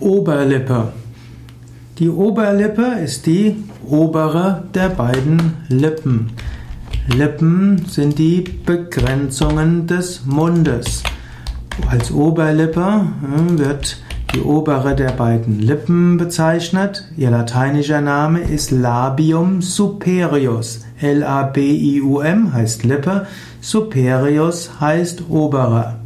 Oberlippe. Die Oberlippe ist die obere der beiden Lippen. Lippen sind die Begrenzungen des Mundes. Als Oberlippe hm, wird die obere der beiden Lippen bezeichnet. Ihr lateinischer Name ist Labium superius. L-A-B-I-U-M heißt Lippe, superius heißt oberer.